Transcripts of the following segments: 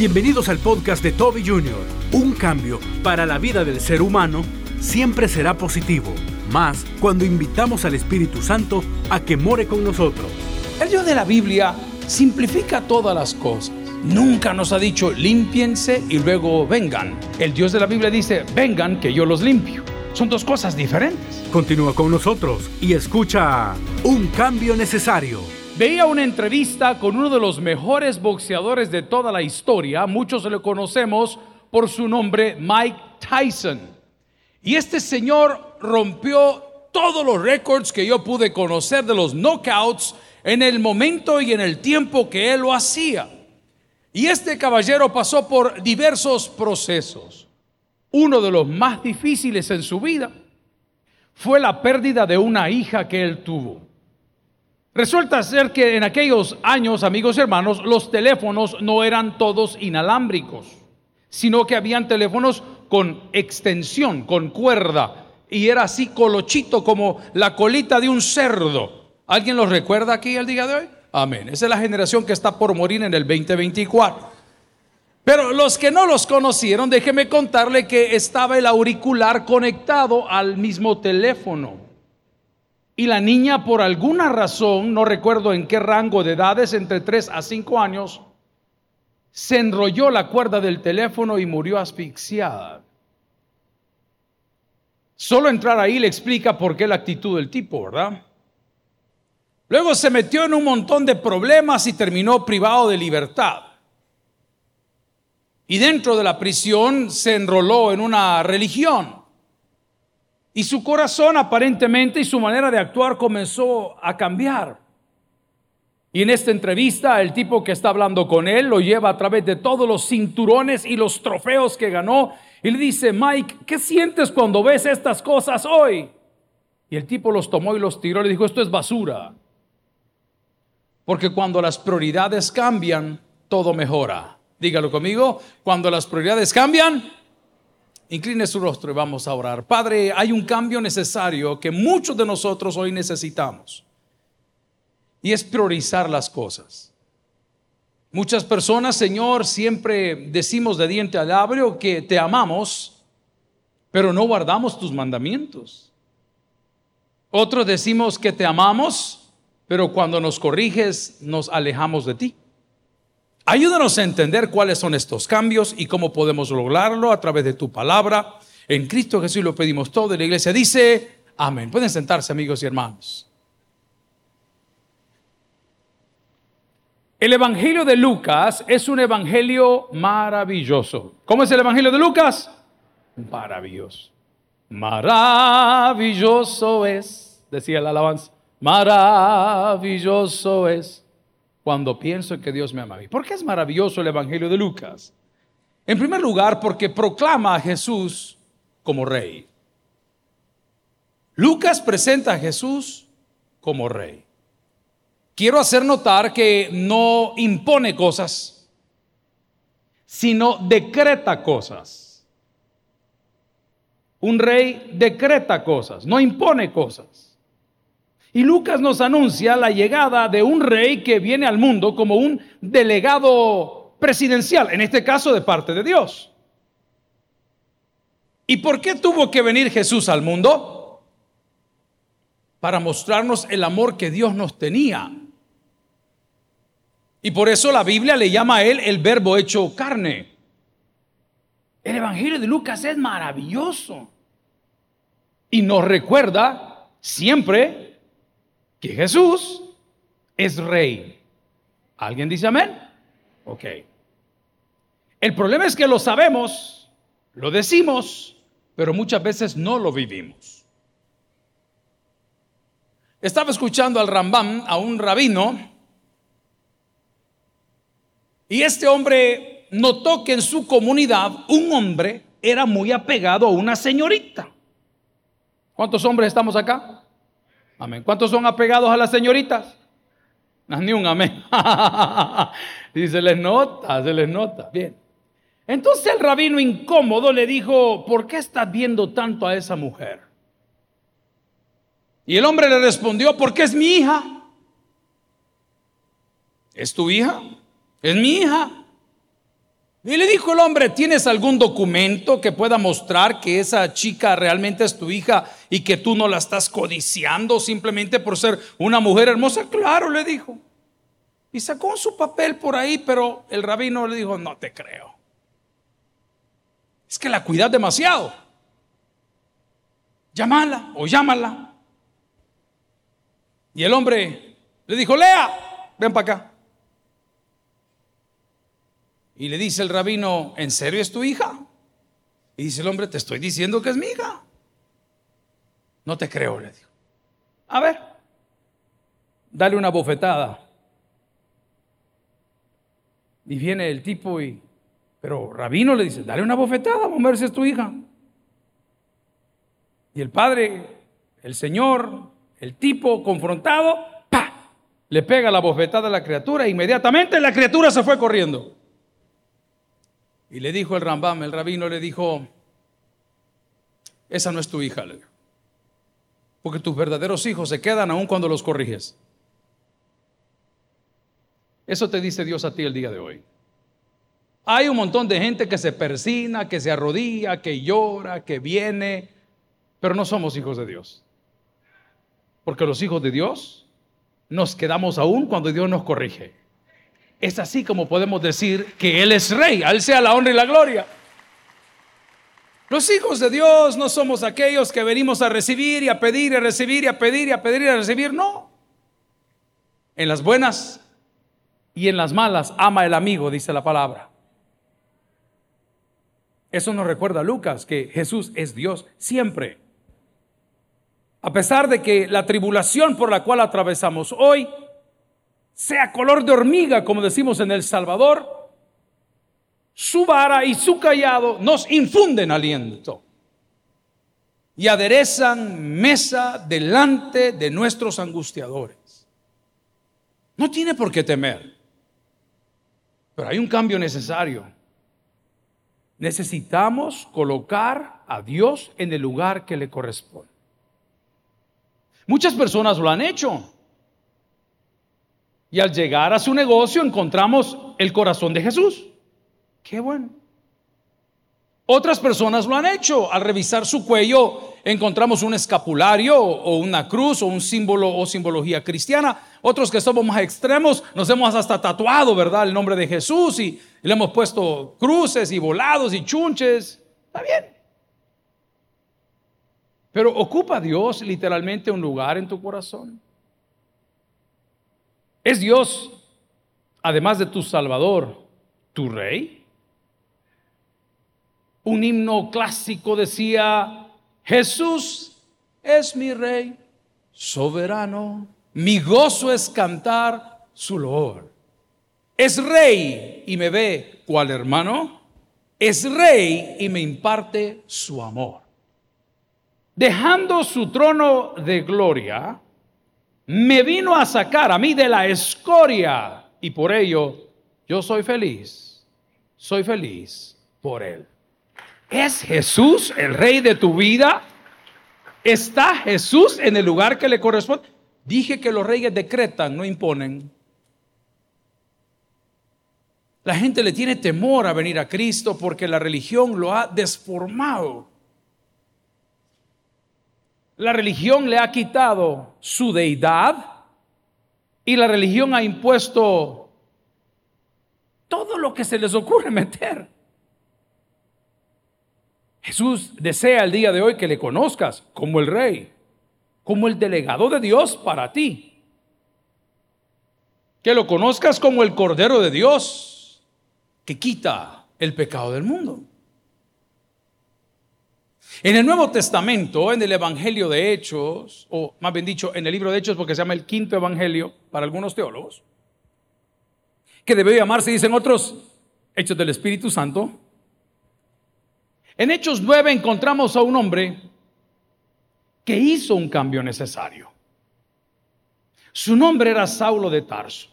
Bienvenidos al podcast de Toby Jr. Un cambio para la vida del ser humano siempre será positivo, más cuando invitamos al Espíritu Santo a que more con nosotros. El Dios de la Biblia simplifica todas las cosas. Nunca nos ha dicho límpiense y luego vengan. El Dios de la Biblia dice, vengan que yo los limpio. Son dos cosas diferentes. Continúa con nosotros y escucha Un cambio necesario. Veía una entrevista con uno de los mejores boxeadores de toda la historia. Muchos le conocemos por su nombre, Mike Tyson. Y este señor rompió todos los récords que yo pude conocer de los knockouts en el momento y en el tiempo que él lo hacía. Y este caballero pasó por diversos procesos. Uno de los más difíciles en su vida fue la pérdida de una hija que él tuvo. Resulta ser que en aquellos años, amigos y hermanos, los teléfonos no eran todos inalámbricos, sino que habían teléfonos con extensión, con cuerda, y era así colochito como la colita de un cerdo. ¿Alguien los recuerda aquí el día de hoy? Amén. Esa es la generación que está por morir en el 2024. Pero los que no los conocieron, déjeme contarle que estaba el auricular conectado al mismo teléfono. Y la niña, por alguna razón, no recuerdo en qué rango de edades, entre 3 a 5 años, se enrolló la cuerda del teléfono y murió asfixiada. Solo entrar ahí le explica por qué la actitud del tipo, ¿verdad? Luego se metió en un montón de problemas y terminó privado de libertad. Y dentro de la prisión se enroló en una religión. Y su corazón aparentemente y su manera de actuar comenzó a cambiar. Y en esta entrevista el tipo que está hablando con él lo lleva a través de todos los cinturones y los trofeos que ganó y le dice, Mike, ¿qué sientes cuando ves estas cosas hoy? Y el tipo los tomó y los tiró le dijo, esto es basura. Porque cuando las prioridades cambian, todo mejora. Dígalo conmigo, cuando las prioridades cambian, Incline su rostro y vamos a orar. Padre, hay un cambio necesario que muchos de nosotros hoy necesitamos. Y es priorizar las cosas. Muchas personas, Señor, siempre decimos de diente al labio que te amamos, pero no guardamos tus mandamientos. Otros decimos que te amamos, pero cuando nos corriges nos alejamos de ti. Ayúdanos a entender cuáles son estos cambios y cómo podemos lograrlo a través de tu palabra. En Cristo Jesús lo pedimos todo y la iglesia dice, amén. Pueden sentarse amigos y hermanos. El Evangelio de Lucas es un Evangelio maravilloso. ¿Cómo es el Evangelio de Lucas? Maravilloso. Maravilloso es, decía la alabanza, maravilloso es cuando pienso que Dios me ama a mí. ¿Por qué es maravilloso el Evangelio de Lucas? En primer lugar, porque proclama a Jesús como rey. Lucas presenta a Jesús como rey. Quiero hacer notar que no impone cosas, sino decreta cosas. Un rey decreta cosas, no impone cosas. Y Lucas nos anuncia la llegada de un rey que viene al mundo como un delegado presidencial, en este caso de parte de Dios. ¿Y por qué tuvo que venir Jesús al mundo? Para mostrarnos el amor que Dios nos tenía. Y por eso la Biblia le llama a él el verbo hecho carne. El Evangelio de Lucas es maravilloso. Y nos recuerda siempre que Jesús es rey. ¿Alguien dice amén? Ok. El problema es que lo sabemos, lo decimos, pero muchas veces no lo vivimos. Estaba escuchando al Rambam, a un rabino, y este hombre notó que en su comunidad un hombre era muy apegado a una señorita. ¿Cuántos hombres estamos acá? Amén. ¿Cuántos son apegados a las señoritas? ni un amén. y se les nota, se les nota. Bien. Entonces el rabino incómodo le dijo, ¿por qué estás viendo tanto a esa mujer? Y el hombre le respondió, porque es mi hija. ¿Es tu hija? Es mi hija. Y le dijo el hombre, ¿tienes algún documento que pueda mostrar que esa chica realmente es tu hija y que tú no la estás codiciando simplemente por ser una mujer hermosa? Claro, le dijo. Y sacó su papel por ahí, pero el rabino le dijo, no te creo. Es que la cuidas demasiado. Llámala o llámala. Y el hombre le dijo, Lea, ven para acá. Y le dice el rabino, ¿en serio es tu hija? Y dice el hombre, te estoy diciendo que es mi hija. No te creo, le dijo. A ver, dale una bofetada. Y viene el tipo y, pero rabino le dice, dale una bofetada, vamos a ver si es tu hija. Y el padre, el señor, el tipo confrontado, ¡pa! le pega la bofetada a la criatura e inmediatamente la criatura se fue corriendo. Y le dijo el Rambam, el rabino le dijo, esa no es tu hija, porque tus verdaderos hijos se quedan aún cuando los corriges. Eso te dice Dios a ti el día de hoy. Hay un montón de gente que se persina, que se arrodilla, que llora, que viene, pero no somos hijos de Dios. Porque los hijos de Dios nos quedamos aún cuando Dios nos corrige. Es así como podemos decir que Él es rey, a Él sea la honra y la gloria. Los hijos de Dios no somos aquellos que venimos a recibir y a pedir y a recibir y a pedir y a pedir y a recibir, no. En las buenas y en las malas ama el amigo, dice la palabra. Eso nos recuerda Lucas, que Jesús es Dios siempre. A pesar de que la tribulación por la cual atravesamos hoy sea color de hormiga, como decimos en El Salvador, su vara y su callado nos infunden aliento y aderezan mesa delante de nuestros angustiadores. No tiene por qué temer, pero hay un cambio necesario. Necesitamos colocar a Dios en el lugar que le corresponde. Muchas personas lo han hecho. Y al llegar a su negocio encontramos el corazón de Jesús. Qué bueno. Otras personas lo han hecho. Al revisar su cuello encontramos un escapulario o una cruz o un símbolo o simbología cristiana. Otros que somos más extremos nos hemos hasta tatuado, ¿verdad? El nombre de Jesús y, le hemos puesto cruces y volados y chunches. Está bien. Pero ocupa Dios literalmente un lugar en tu corazón. ¿Es Dios, además de tu Salvador, tu Rey? Un himno clásico decía, Jesús es mi Rey, soberano, mi gozo es cantar su loor. Es Rey y me ve cual hermano, es Rey y me imparte su amor. Dejando su trono de gloria, me vino a sacar a mí de la escoria y por ello yo soy feliz, soy feliz por él. ¿Es Jesús el rey de tu vida? ¿Está Jesús en el lugar que le corresponde? Dije que los reyes decretan, no imponen. La gente le tiene temor a venir a Cristo porque la religión lo ha desformado. La religión le ha quitado su deidad y la religión ha impuesto todo lo que se les ocurre meter. Jesús desea el día de hoy que le conozcas como el rey, como el delegado de Dios para ti. Que lo conozcas como el Cordero de Dios que quita el pecado del mundo. En el Nuevo Testamento, en el Evangelio de Hechos, o más bien dicho, en el libro de Hechos, porque se llama el quinto Evangelio para algunos teólogos, que debe llamarse, dicen otros, Hechos del Espíritu Santo. En Hechos 9 encontramos a un hombre que hizo un cambio necesario. Su nombre era Saulo de Tarso.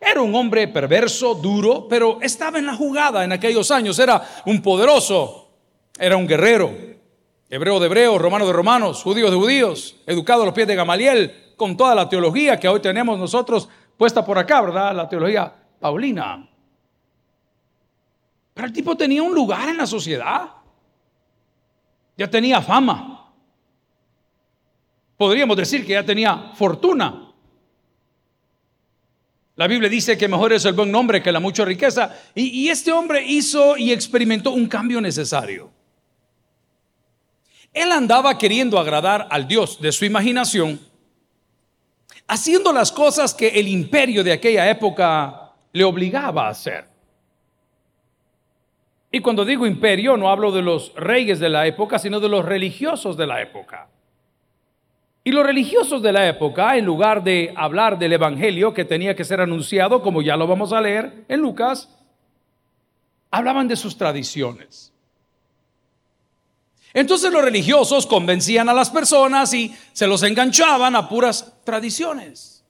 Era un hombre perverso, duro, pero estaba en la jugada en aquellos años. Era un poderoso era un guerrero, hebreo de hebreos, romano de romanos, judío de judíos, educado a los pies de Gamaliel, con toda la teología que hoy tenemos nosotros puesta por acá, ¿verdad? La teología paulina. Pero el tipo tenía un lugar en la sociedad. Ya tenía fama. Podríamos decir que ya tenía fortuna. La Biblia dice que mejor es el buen nombre que la mucha riqueza. Y, y, este hombre hizo y experimentó un cambio necesario. Él andaba queriendo agradar al Dios de su imaginación, haciendo las cosas que el imperio de aquella época le obligaba a hacer. Y cuando digo imperio, no hablo de los reyes de la época, sino de los religiosos de la época. Y los religiosos de la época, en lugar de hablar del Evangelio que tenía que ser anunciado, como ya lo vamos a leer en Lucas, hablaban de sus tradiciones. Entonces los religiosos convencían a las personas y se los enganchaban a puras tradiciones.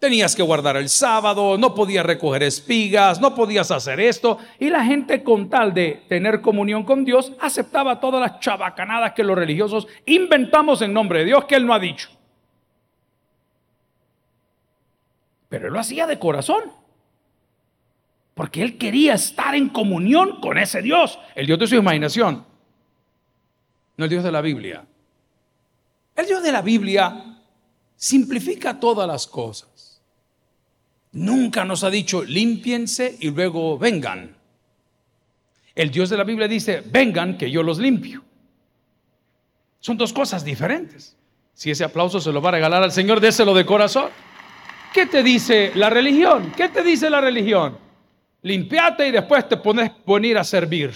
Tenías que guardar el sábado, no podías recoger espigas, no podías hacer esto. Y la gente con tal de tener comunión con Dios aceptaba todas las chabacanadas que los religiosos inventamos en nombre de Dios que Él no ha dicho. Pero Él lo hacía de corazón. Porque Él quería estar en comunión con ese Dios, el Dios de su imaginación, no el Dios de la Biblia. El Dios de la Biblia simplifica todas las cosas. Nunca nos ha dicho límpiense y luego vengan. El Dios de la Biblia dice, vengan que yo los limpio. Son dos cosas diferentes. Si ese aplauso se lo va a regalar al Señor, déselo de corazón. ¿Qué te dice la religión? ¿Qué te dice la religión? Limpiate y después te pones venir a servir.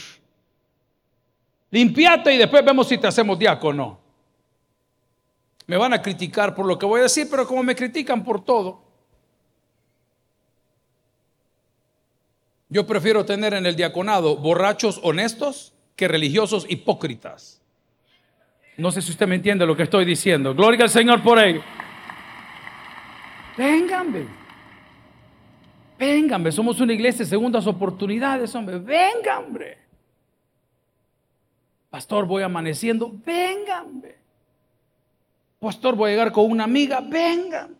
Limpiate y después vemos si te hacemos diácono. Me van a criticar por lo que voy a decir, pero como me critican por todo, Yo prefiero tener en el diaconado borrachos honestos que religiosos hipócritas. No sé si usted me entiende lo que estoy diciendo. Gloria al Señor por ello. Vénganme. Vénganme. Somos una iglesia de segundas oportunidades, hombre. Vengan, hombre. Pastor, voy amaneciendo. Vénganme. Pastor, voy a llegar con una amiga. Vénganme.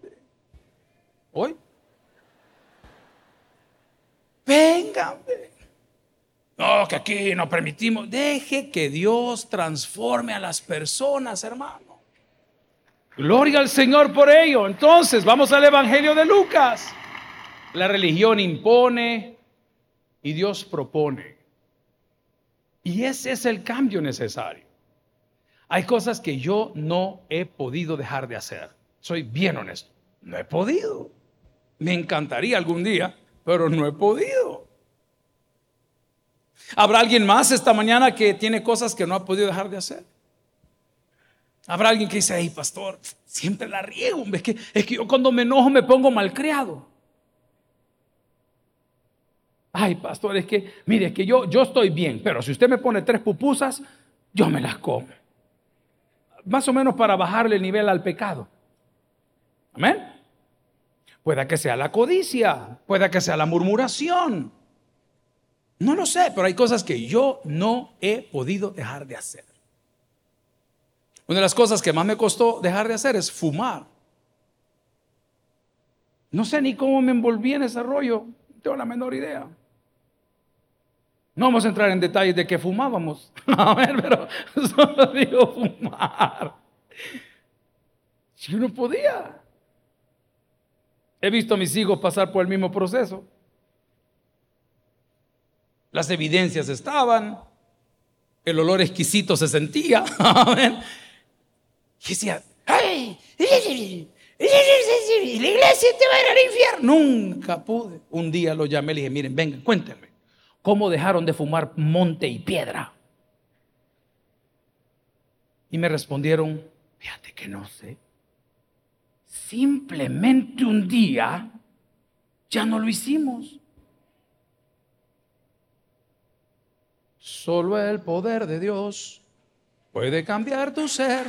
¿Hoy? Vengan. No, que aquí no permitimos. Deje que Dios transforme a las personas, hermano. Gloria al Señor por ello. Entonces, vamos al Evangelio de Lucas. La religión impone y Dios propone. Y ese es el cambio necesario. Hay cosas que yo no he podido dejar de hacer. Soy bien honesto. No he podido. Me encantaría algún día pero no he podido. ¿Habrá alguien más esta mañana que tiene cosas que no ha podido dejar de hacer? Habrá alguien que dice, ay, pastor, siempre la riego. Es que, es que yo cuando me enojo me pongo malcriado. Ay, pastor, es que, mire, es que yo, yo estoy bien, pero si usted me pone tres pupusas, yo me las como. Más o menos para bajarle el nivel al pecado. Amén. Pueda que sea la codicia, pueda que sea la murmuración. No lo sé, pero hay cosas que yo no he podido dejar de hacer. Una de las cosas que más me costó dejar de hacer es fumar. No sé ni cómo me envolví en ese rollo, tengo la menor idea. No vamos a entrar en detalles de que fumábamos. A ver, pero solo digo fumar. Yo no podía. He visto a mis hijos pasar por el mismo proceso. Las evidencias estaban, el olor exquisito se sentía. Y decía, ¡ay! La iglesia te va a ir al infierno. Nunca pude. Un día lo llamé y le dije, miren, vengan, cuéntenme. ¿Cómo dejaron de fumar monte y piedra? Y me respondieron, fíjate que no sé. Simplemente un día ya no lo hicimos. Solo el poder de Dios puede cambiar tu ser.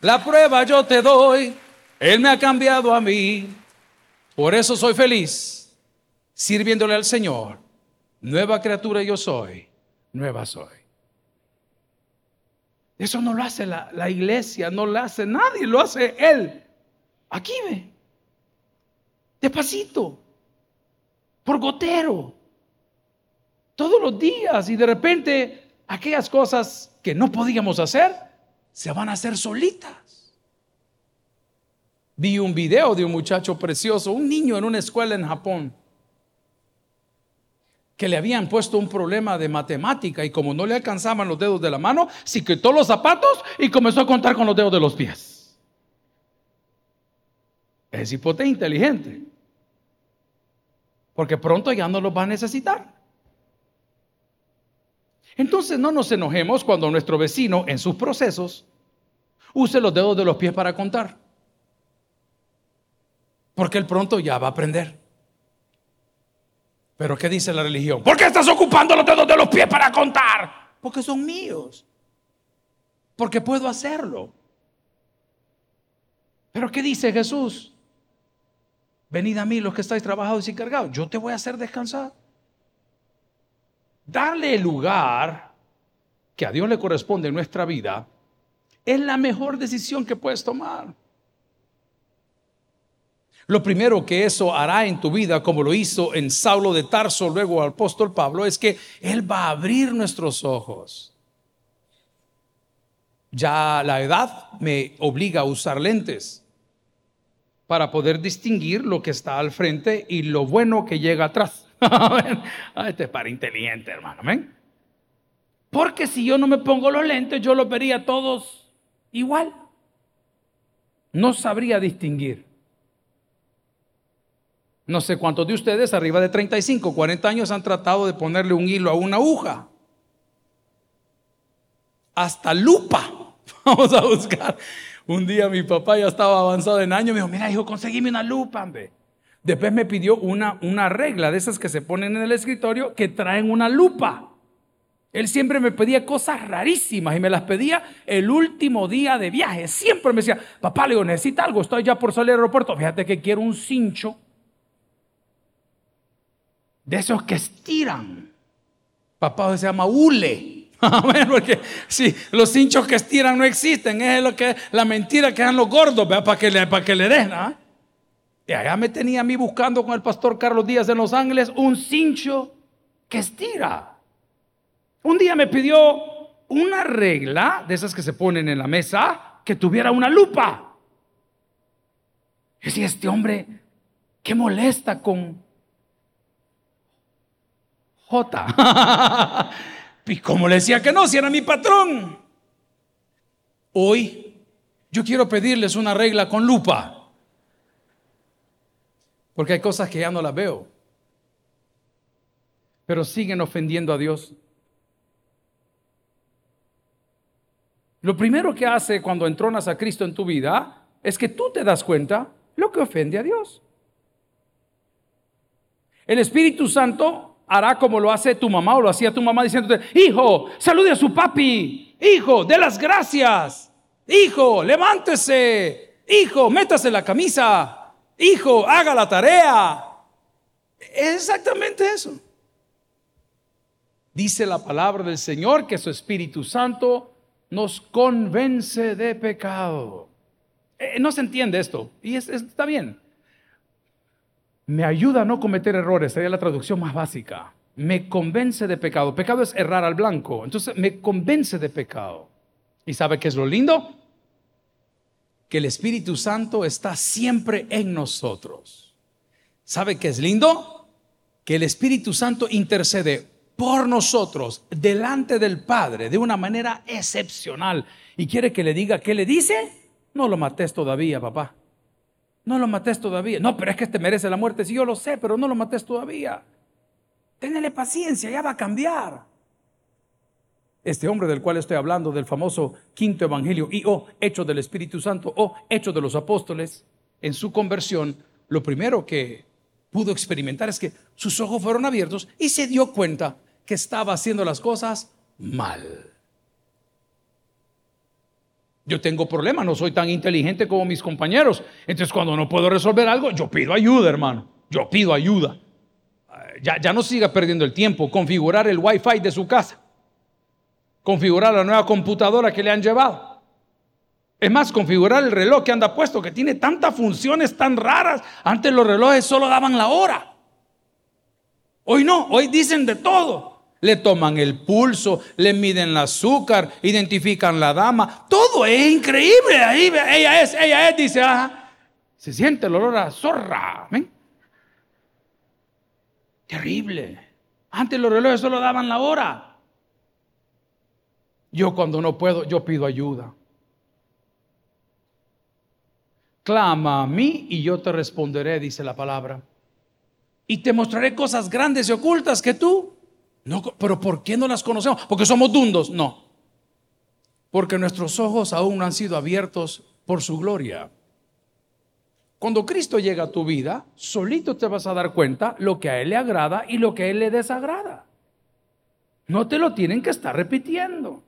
La prueba yo te doy. Él me ha cambiado a mí. Por eso soy feliz sirviéndole al Señor. Nueva criatura yo soy. Nueva soy. Eso no lo hace la, la iglesia, no lo hace nadie, lo hace Él. Aquí ve. Despacito. Por gotero. todos los días y de repente aquellas cosas que no podíamos hacer se van a hacer solitas. Vi un video de un muchacho precioso, un niño en una escuela en Japón, que le habían puesto un problema de matemática y como no le alcanzaban los dedos de la mano, se quitó los zapatos y comenzó a contar con los dedos de los pies. Es hipote inteligente, porque pronto ya no los va a necesitar. Entonces no nos enojemos cuando nuestro vecino en sus procesos use los dedos de los pies para contar. Porque él pronto ya va a aprender. Pero ¿qué dice la religión? ¿Por qué estás ocupando los dedos de los pies para contar? Porque son míos. Porque puedo hacerlo. Pero ¿qué dice Jesús? Venid a mí los que estáis trabajados y cargados. Yo te voy a hacer descansar. Darle el lugar que a Dios le corresponde en nuestra vida es la mejor decisión que puedes tomar. Lo primero que eso hará en tu vida, como lo hizo en Saulo de Tarso, luego al apóstol Pablo, es que Él va a abrir nuestros ojos. Ya la edad me obliga a usar lentes para poder distinguir lo que está al frente y lo bueno que llega atrás. este es para inteligente, hermano. Porque si yo no me pongo los lentes, yo los vería todos igual. No sabría distinguir. No sé cuántos de ustedes, arriba de 35, 40 años, han tratado de ponerle un hilo a una aguja. Hasta lupa. Vamos a buscar. Un día mi papá ya estaba avanzado en años, me dijo, mira hijo, conseguime una lupa, hombre. Después me pidió una, una regla de esas que se ponen en el escritorio que traen una lupa. Él siempre me pedía cosas rarísimas y me las pedía el último día de viaje. Siempre me decía, papá, le digo, necesita algo, estoy ya por salir al aeropuerto. Fíjate que quiero un cincho de esos que estiran. Papá se llama hule. Porque si los cinchos que estiran no existen, es lo que la mentira que dan los gordos, para que le, para que le den. ¿ah? Y allá me tenía a mí buscando con el pastor Carlos Díaz en Los Ángeles un cincho que estira. Un día me pidió una regla de esas que se ponen en la mesa que tuviera una lupa. Y decía, este hombre, qué molesta con J. ¿Y cómo le decía que no si era mi patrón? Hoy yo quiero pedirles una regla con lupa. Porque hay cosas que ya no las veo. Pero siguen ofendiendo a Dios. Lo primero que hace cuando entronas a Cristo en tu vida es que tú te das cuenta lo que ofende a Dios. El Espíritu Santo hará como lo hace tu mamá o lo hacía tu mamá diciéndote, hijo, salude a su papi, hijo, dé las gracias, hijo, levántese, hijo, métase la camisa, hijo, haga la tarea. Exactamente eso. Dice la palabra del Señor que su Espíritu Santo nos convence de pecado. Eh, no se entiende esto y está bien. Me ayuda a no cometer errores, sería la traducción más básica. Me convence de pecado. Pecado es errar al blanco. Entonces me convence de pecado. ¿Y sabe qué es lo lindo? que el Espíritu Santo está siempre en nosotros. ¿Sabe qué es lindo? Que el Espíritu Santo intercede por nosotros delante del Padre de una manera excepcional. ¿Y quiere que le diga qué le dice? No lo mates todavía, papá. No lo mates todavía. No, pero es que este merece la muerte. Sí, yo lo sé, pero no lo mates todavía. Ténele paciencia, ya va a cambiar este hombre del cual estoy hablando, del famoso quinto evangelio y o hecho del Espíritu Santo o hecho de los apóstoles, en su conversión, lo primero que pudo experimentar es que sus ojos fueron abiertos y se dio cuenta que estaba haciendo las cosas mal. Yo tengo problemas, no soy tan inteligente como mis compañeros. Entonces cuando no puedo resolver algo, yo pido ayuda, hermano. Yo pido ayuda. Ya, ya no siga perdiendo el tiempo. Configurar el wifi de su casa configurar la nueva computadora que le han llevado. Es más, configurar el reloj que anda puesto, que tiene tantas funciones tan raras. Antes los relojes solo daban la hora. Hoy no, hoy dicen de todo. Le toman el pulso, le miden el azúcar, identifican la dama. Todo es increíble. Ahí ella es, ella es, dice. Se siente el olor a zorra. Terrible. Antes los relojes solo daban la hora. Yo cuando no puedo, yo pido ayuda. Clama a mí y yo te responderé, dice la palabra. Y te mostraré cosas grandes y ocultas que tú no, pero ¿por qué no las conocemos? Porque somos dundos. No. Porque nuestros ojos aún no han sido abiertos por su gloria. Cuando Cristo llega a tu vida, solito te vas a dar cuenta lo que a Él le agrada y lo que a Él le desagrada. No te lo tienen que estar repitiendo.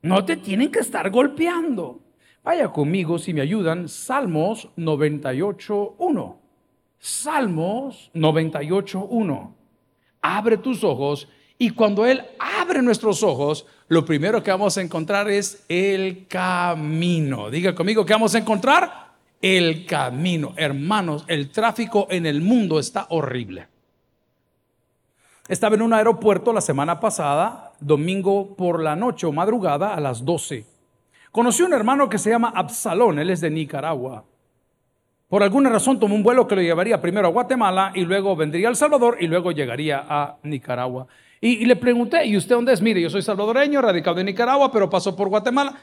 No te tienen que estar golpeando. Vaya conmigo si me ayudan, Salmos 98.1. Salmos 98.1 abre tus ojos y cuando Él abre nuestros ojos, lo primero que vamos a encontrar es el camino. Diga conmigo, ¿qué vamos a encontrar? El camino. Hermanos, el tráfico en el mundo está horrible. Estaba en un aeropuerto la semana pasada, domingo por la noche o madrugada a las 12. Conocí a un hermano que se llama Absalón, él es de Nicaragua. Por alguna razón tomó un vuelo que lo llevaría primero a Guatemala y luego vendría a El Salvador y luego llegaría a Nicaragua. Y, le pregunté, ¿y usted dónde es? Mire, yo soy salvadoreño, radicado en Nicaragua, pero pasó por Guatemala.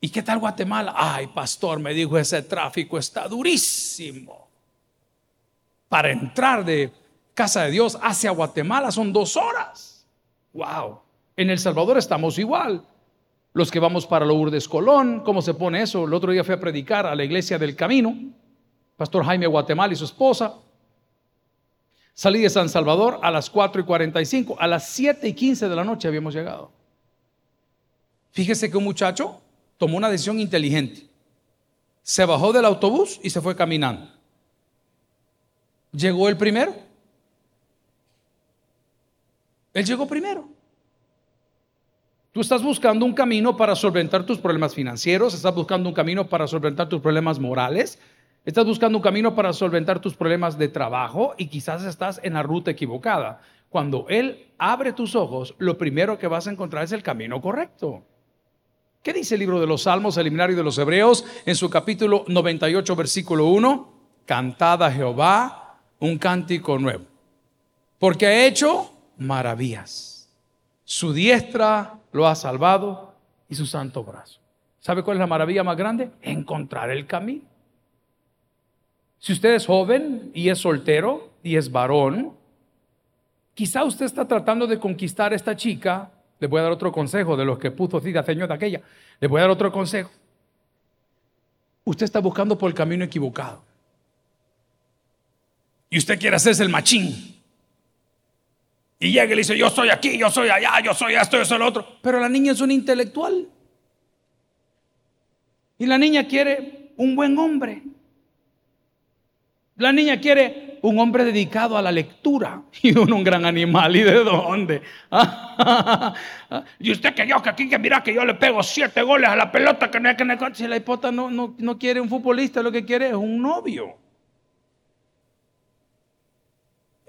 ¿Y qué tal Guatemala? Ay, pastor, me dijo, ese tráfico está durísimo. Para entrar de Casa de Dios hacia Guatemala son dos horas. Wow. En El Salvador estamos igual los que vamos para Lourdes Colón, ¿cómo se pone eso? El otro día fui a predicar a la iglesia del camino, Pastor Jaime Guatemala y su esposa. Salí de San Salvador a las 4 y 45, a las 7 y 15 de la noche habíamos llegado. Fíjese que un muchacho tomó una decisión inteligente. Se bajó del autobús y se fue caminando. Llegó el primero. Él llegó primero. Tú estás buscando un camino para solventar tus problemas financieros, estás buscando un camino para solventar tus problemas morales, estás buscando un camino para solventar tus problemas de trabajo y quizás estás en la ruta equivocada. Cuando Él abre tus ojos, lo primero que vas a encontrar es el camino correcto. ¿Qué dice el libro de los Salmos, el himnario de los Hebreos, en su capítulo 98, versículo 1? Cantad a Jehová un cántico nuevo, porque ha hecho maravillas. Su diestra lo ha salvado y su santo brazo. ¿Sabe cuál es la maravilla más grande? Encontrar el camino. Si usted es joven y es soltero y es varón, quizá usted está tratando de conquistar a esta chica. Le voy a dar otro consejo de los que puso de señor de aquella. Le voy a dar otro consejo. Usted está buscando por el camino equivocado. Y usted quiere hacerse el machín. Y llega y le dice, yo soy aquí, yo soy allá, yo soy esto, yo soy lo otro. Pero la niña es un intelectual. Y la niña quiere un buen hombre. La niña quiere un hombre dedicado a la lectura y uno un gran animal. ¿Y de dónde? y usted que yo, que aquí, que mira que yo le pego siete goles a la pelota, que no es que no, si la hipota no, no, no quiere un futbolista, lo que quiere es un novio.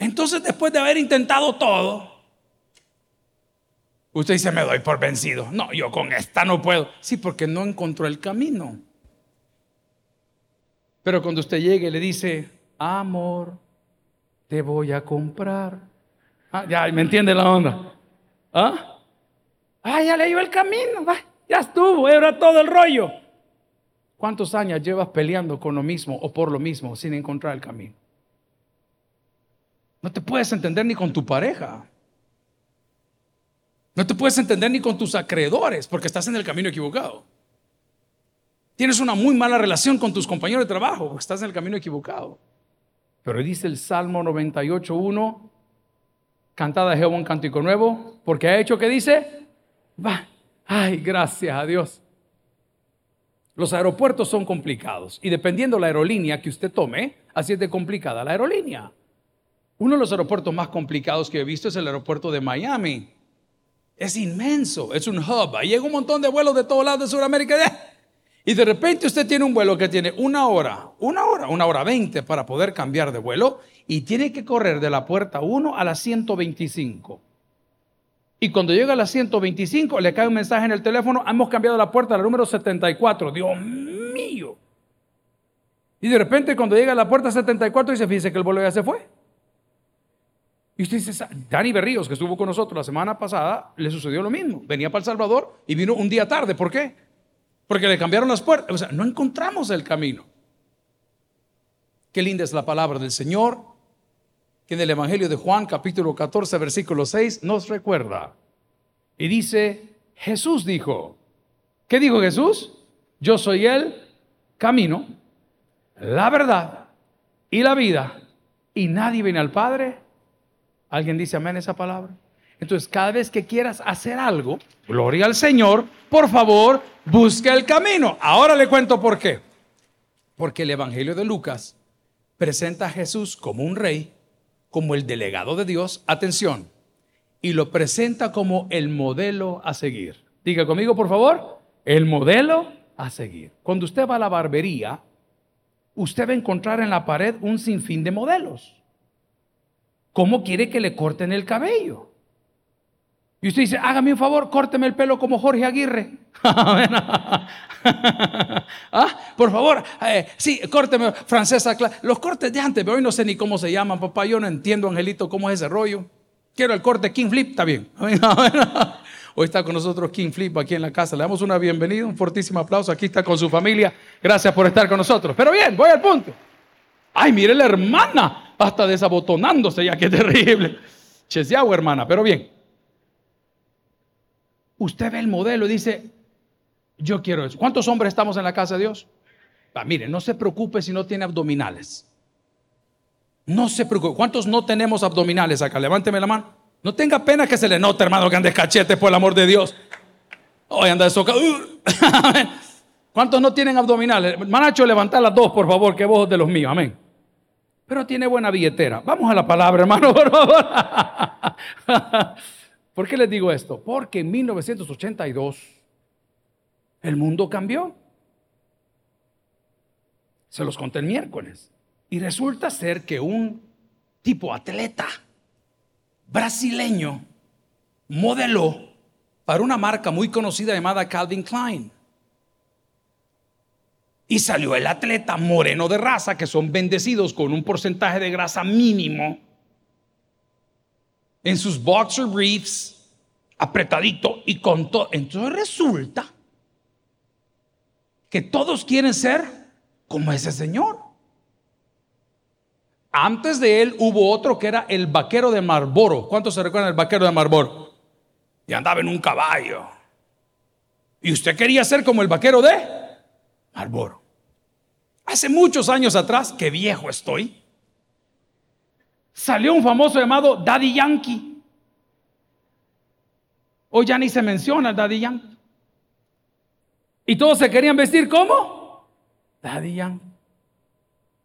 Entonces, después de haber intentado todo, usted dice, me doy por vencido. No, yo con esta no puedo. Sí, porque no encontró el camino. Pero cuando usted llegue le dice, amor, te voy a comprar. Ah, ya, ¿me entiende la onda? ¿Ah? ah ya le dio el camino. ya estuvo, era todo el rollo. ¿Cuántos años llevas peleando con lo mismo o por lo mismo sin encontrar el camino? No te puedes entender ni con tu pareja. No te puedes entender ni con tus acreedores porque estás en el camino equivocado. Tienes una muy mala relación con tus compañeros de trabajo porque estás en el camino equivocado. Pero dice el Salmo 98.1, cantada a Jehová un cántico nuevo, porque ha hecho que dice, va, ay, gracias a Dios. Los aeropuertos son complicados y dependiendo la aerolínea que usted tome, así es de complicada la aerolínea. Uno de los aeropuertos más complicados que he visto es el aeropuerto de Miami. Es inmenso, es un hub. Ahí llega un montón de vuelos de todos lados de Sudamérica. Y de repente usted tiene un vuelo que tiene una hora, una hora, una hora veinte para poder cambiar de vuelo y tiene que correr de la puerta 1 a la 125. Y cuando llega a la 125 le cae un mensaje en el teléfono, hemos cambiado la puerta a la número 74. Dios mío. Y de repente cuando llega a la puerta 74 dice, fíjese que el vuelo ya se fue. Y usted dice, Dani Berríos, que estuvo con nosotros la semana pasada, le sucedió lo mismo. Venía para El Salvador y vino un día tarde. ¿Por qué? Porque le cambiaron las puertas. O sea, no encontramos el camino. Qué linda es la palabra del Señor, que en el Evangelio de Juan, capítulo 14, versículo 6, nos recuerda. Y dice, Jesús dijo, ¿qué dijo Jesús? Yo soy el camino, la verdad y la vida. Y nadie viene al Padre ¿Alguien dice amén esa palabra? Entonces, cada vez que quieras hacer algo, gloria al Señor, por favor, busca el camino. Ahora le cuento por qué. Porque el Evangelio de Lucas presenta a Jesús como un rey, como el delegado de Dios, atención, y lo presenta como el modelo a seguir. Diga conmigo, por favor, el modelo a seguir. Cuando usted va a la barbería, usted va a encontrar en la pared un sinfín de modelos. ¿Cómo quiere que le corten el cabello? Y usted dice, hágame un favor, córteme el pelo como Jorge Aguirre. ¿Ah? Por favor, eh, sí, córteme, francesa. Los cortes de antes, pero hoy no sé ni cómo se llaman, papá. Yo no entiendo, Angelito, cómo es ese rollo. Quiero el corte King Flip, está bien. Hoy está con nosotros King Flip aquí en la casa. Le damos una bienvenida, un fortísimo aplauso. Aquí está con su familia. Gracias por estar con nosotros. Pero bien, voy al punto. Ay, mire la hermana hasta desabotonándose ya, qué terrible. Cheseado, hermana, pero bien. Usted ve el modelo y dice, yo quiero eso. ¿Cuántos hombres estamos en la casa de Dios? Ah, mire, no se preocupe si no tiene abdominales. No se preocupe. ¿Cuántos no tenemos abdominales acá? Levánteme la mano. No tenga pena que se le note, hermano, que ande cachete por el amor de Dios. Hoy anda eso. ¿Cuántos no tienen abdominales? Manacho, levanta las dos, por favor, que vos de los míos. Amén pero tiene buena billetera. Vamos a la palabra, hermano, por favor. ¿Por qué les digo esto? Porque en 1982 el mundo cambió. Se los conté el miércoles. Y resulta ser que un tipo atleta brasileño modeló para una marca muy conocida llamada Calvin Klein. Y salió el atleta moreno de raza, que son bendecidos con un porcentaje de grasa mínimo, en sus boxer briefs, apretadito y con todo. Entonces resulta que todos quieren ser como ese señor. Antes de él hubo otro que era el vaquero de Marboro. ¿Cuántos se recuerdan del vaquero de Marboro? Y andaba en un caballo. Y usted quería ser como el vaquero de Marlboro. Hace muchos años atrás, que viejo estoy, salió un famoso llamado Daddy Yankee. Hoy ya ni se menciona Daddy Yankee. Y todos se querían vestir como Daddy Yankee.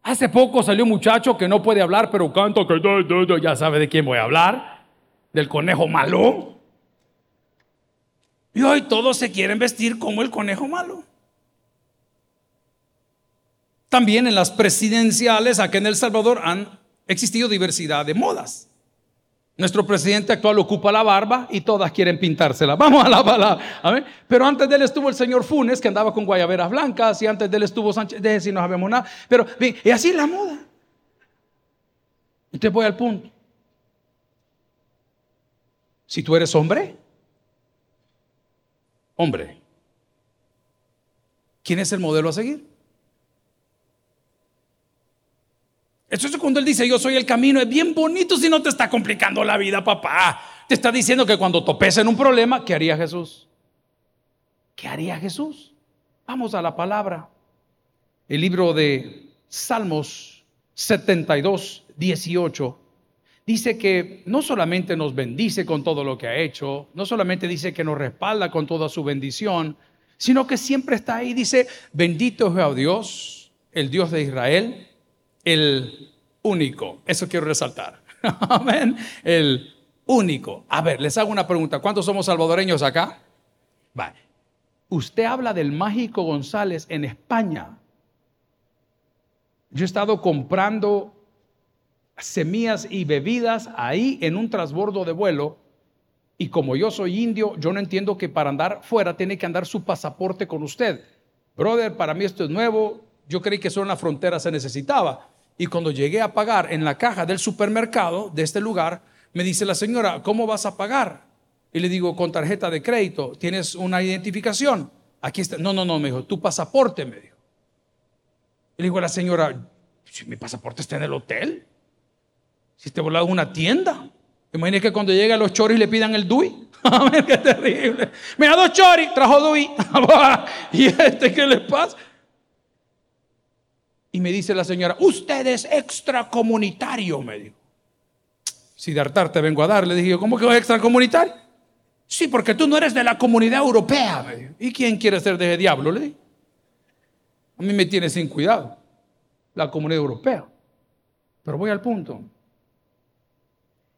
Hace poco salió un muchacho que no puede hablar, pero canta que ya sabe de quién voy a hablar, del conejo malo. Y hoy todos se quieren vestir como el conejo malo. También en las presidenciales aquí en El Salvador han existido diversidad de modas. Nuestro presidente actual ocupa la barba y todas quieren pintársela. Vamos a la palabra. Pero antes de él estuvo el señor Funes, que andaba con guayaberas blancas, y antes de él estuvo Sánchez, de si no sabemos nada. Pero y así la moda. Usted voy al punto. Si tú eres hombre, hombre, ¿quién es el modelo a seguir? Eso es cuando él dice, yo soy el camino, es bien bonito si no te está complicando la vida, papá. Te está diciendo que cuando topes en un problema, ¿qué haría Jesús? ¿Qué haría Jesús? Vamos a la palabra. El libro de Salmos 72, 18 dice que no solamente nos bendice con todo lo que ha hecho, no solamente dice que nos respalda con toda su bendición, sino que siempre está ahí, dice, bendito sea Dios, el Dios de Israel, el único. Eso quiero resaltar. Amén. El único. A ver, les hago una pregunta. ¿Cuántos somos salvadoreños acá? Vale. usted habla del mágico González en España. Yo he estado comprando semillas y bebidas ahí en un transbordo de vuelo. Y como yo soy indio, yo no entiendo que para andar fuera tiene que andar su pasaporte con usted. Brother, para mí esto es nuevo. Yo creí que solo en la frontera se necesitaba. Y cuando llegué a pagar en la caja del supermercado de este lugar, me dice la señora, ¿cómo vas a pagar? Y le digo, con tarjeta de crédito, ¿tienes una identificación? Aquí está. No, no, no, me dijo, tu pasaporte, me dijo. Y le digo a la señora, si mi pasaporte está en el hotel, si te volado una tienda. Imagínese que cuando lleguen los choris le pidan el DUI. A ver, qué terrible. Mira, dos choris, trajo DUI. ¿Y este qué le pasa? Y me dice la señora, usted es extracomunitario, me dijo. Si de hartar te vengo a dar, le dije, ¿cómo que es extracomunitario? Sí, porque tú no eres de la comunidad europea. ¿Y quién quiere ser de ese diablo? Le dije. A mí me tiene sin cuidado la comunidad europea. Pero voy al punto.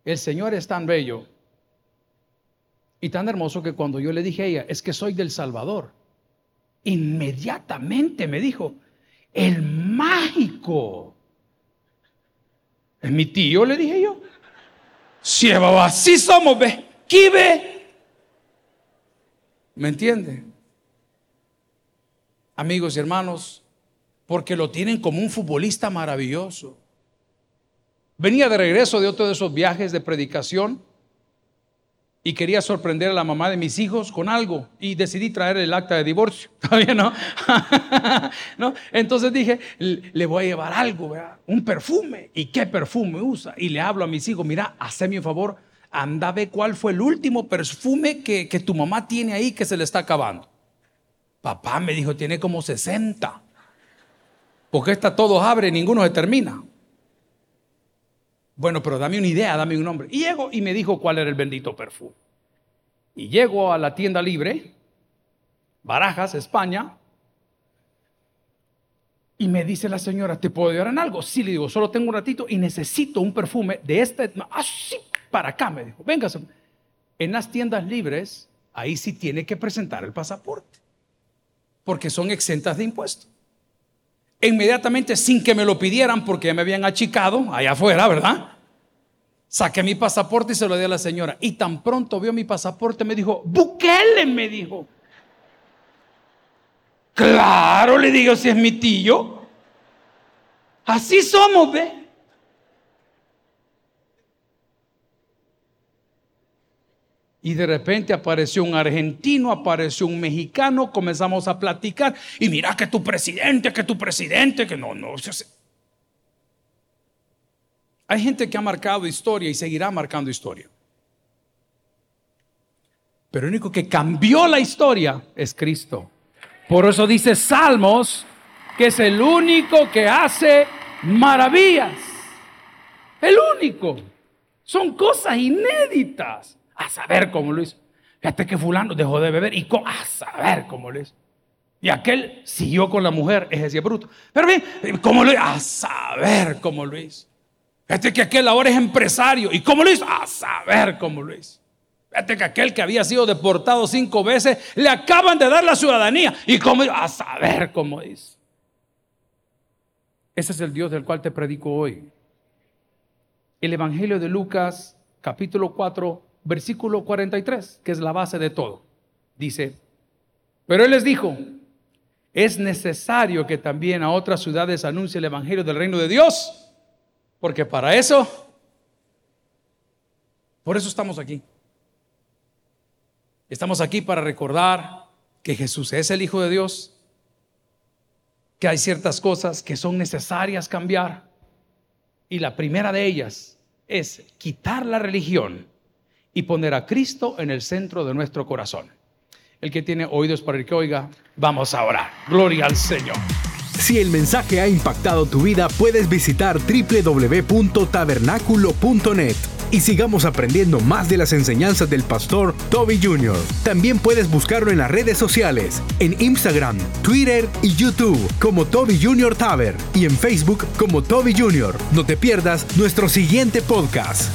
El Señor es tan bello y tan hermoso que cuando yo le dije a ella, es que soy del Salvador, inmediatamente me dijo, el mágico. Es mi tío, le dije yo. Sí, babá, así somos, ve. ve? ¿Me entiende? Amigos y hermanos, porque lo tienen como un futbolista maravilloso. Venía de regreso de otro de esos viajes de predicación y quería sorprender a la mamá de mis hijos con algo y decidí traer el acta de divorcio. Todavía no. no. Entonces dije, le voy a llevar algo, ¿verdad? un perfume. ¿Y qué perfume usa? Y le hablo a mis hijos, mira, hazme un favor, anda ve cuál fue el último perfume que, que tu mamá tiene ahí que se le está acabando. Papá me dijo, tiene como 60. Porque está todo abre, ninguno se termina. Bueno, pero dame una idea, dame un nombre. Y llego y me dijo cuál era el bendito perfume. Y llego a la tienda libre, Barajas, España, y me dice la señora, ¿te puedo ayudar en algo? Sí, le digo, solo tengo un ratito y necesito un perfume de este, así, para acá, me dijo, véngase. En las tiendas libres, ahí sí tiene que presentar el pasaporte, porque son exentas de impuestos inmediatamente sin que me lo pidieran porque ya me habían achicado allá afuera, ¿verdad? Saqué mi pasaporte y se lo di a la señora. Y tan pronto vio mi pasaporte, me dijo, Bukele, me dijo. Claro, le digo, si es mi tío. Así somos, ¿ve? Y de repente apareció un argentino, apareció un mexicano, comenzamos a platicar. Y mira que tu presidente, que tu presidente, que no, no. Hay gente que ha marcado historia y seguirá marcando historia. Pero el único que cambió la historia es Cristo. Por eso dice Salmos que es el único que hace maravillas. El único. Son cosas inéditas. A saber cómo lo hizo. Fíjate que fulano dejó de beber y a saber cómo lo hizo. Y aquel siguió con la mujer, es decir, bruto. Pero bien, ¿cómo lo hizo? A saber cómo lo hizo. Fíjate que aquel ahora es empresario. ¿Y cómo lo hizo? A saber cómo lo hizo. Fíjate que aquel que había sido deportado cinco veces, le acaban de dar la ciudadanía. ¿Y cómo? A saber cómo hizo. Ese es el Dios del cual te predico hoy. El Evangelio de Lucas, capítulo 4, versículo 43, que es la base de todo. Dice, pero él les dijo, es necesario que también a otras ciudades anuncie el Evangelio del reino de Dios, porque para eso, por eso estamos aquí. Estamos aquí para recordar que Jesús es el Hijo de Dios, que hay ciertas cosas que son necesarias cambiar, y la primera de ellas es quitar la religión y poner a Cristo en el centro de nuestro corazón. El que tiene oídos para el que oiga, vamos a orar. Gloria al Señor. Si el mensaje ha impactado tu vida, puedes visitar www.tabernaculo.net y sigamos aprendiendo más de las enseñanzas del pastor Toby Jr. También puedes buscarlo en las redes sociales, en Instagram, Twitter y YouTube como Toby Jr. Taber y en Facebook como Toby Jr. No te pierdas nuestro siguiente podcast.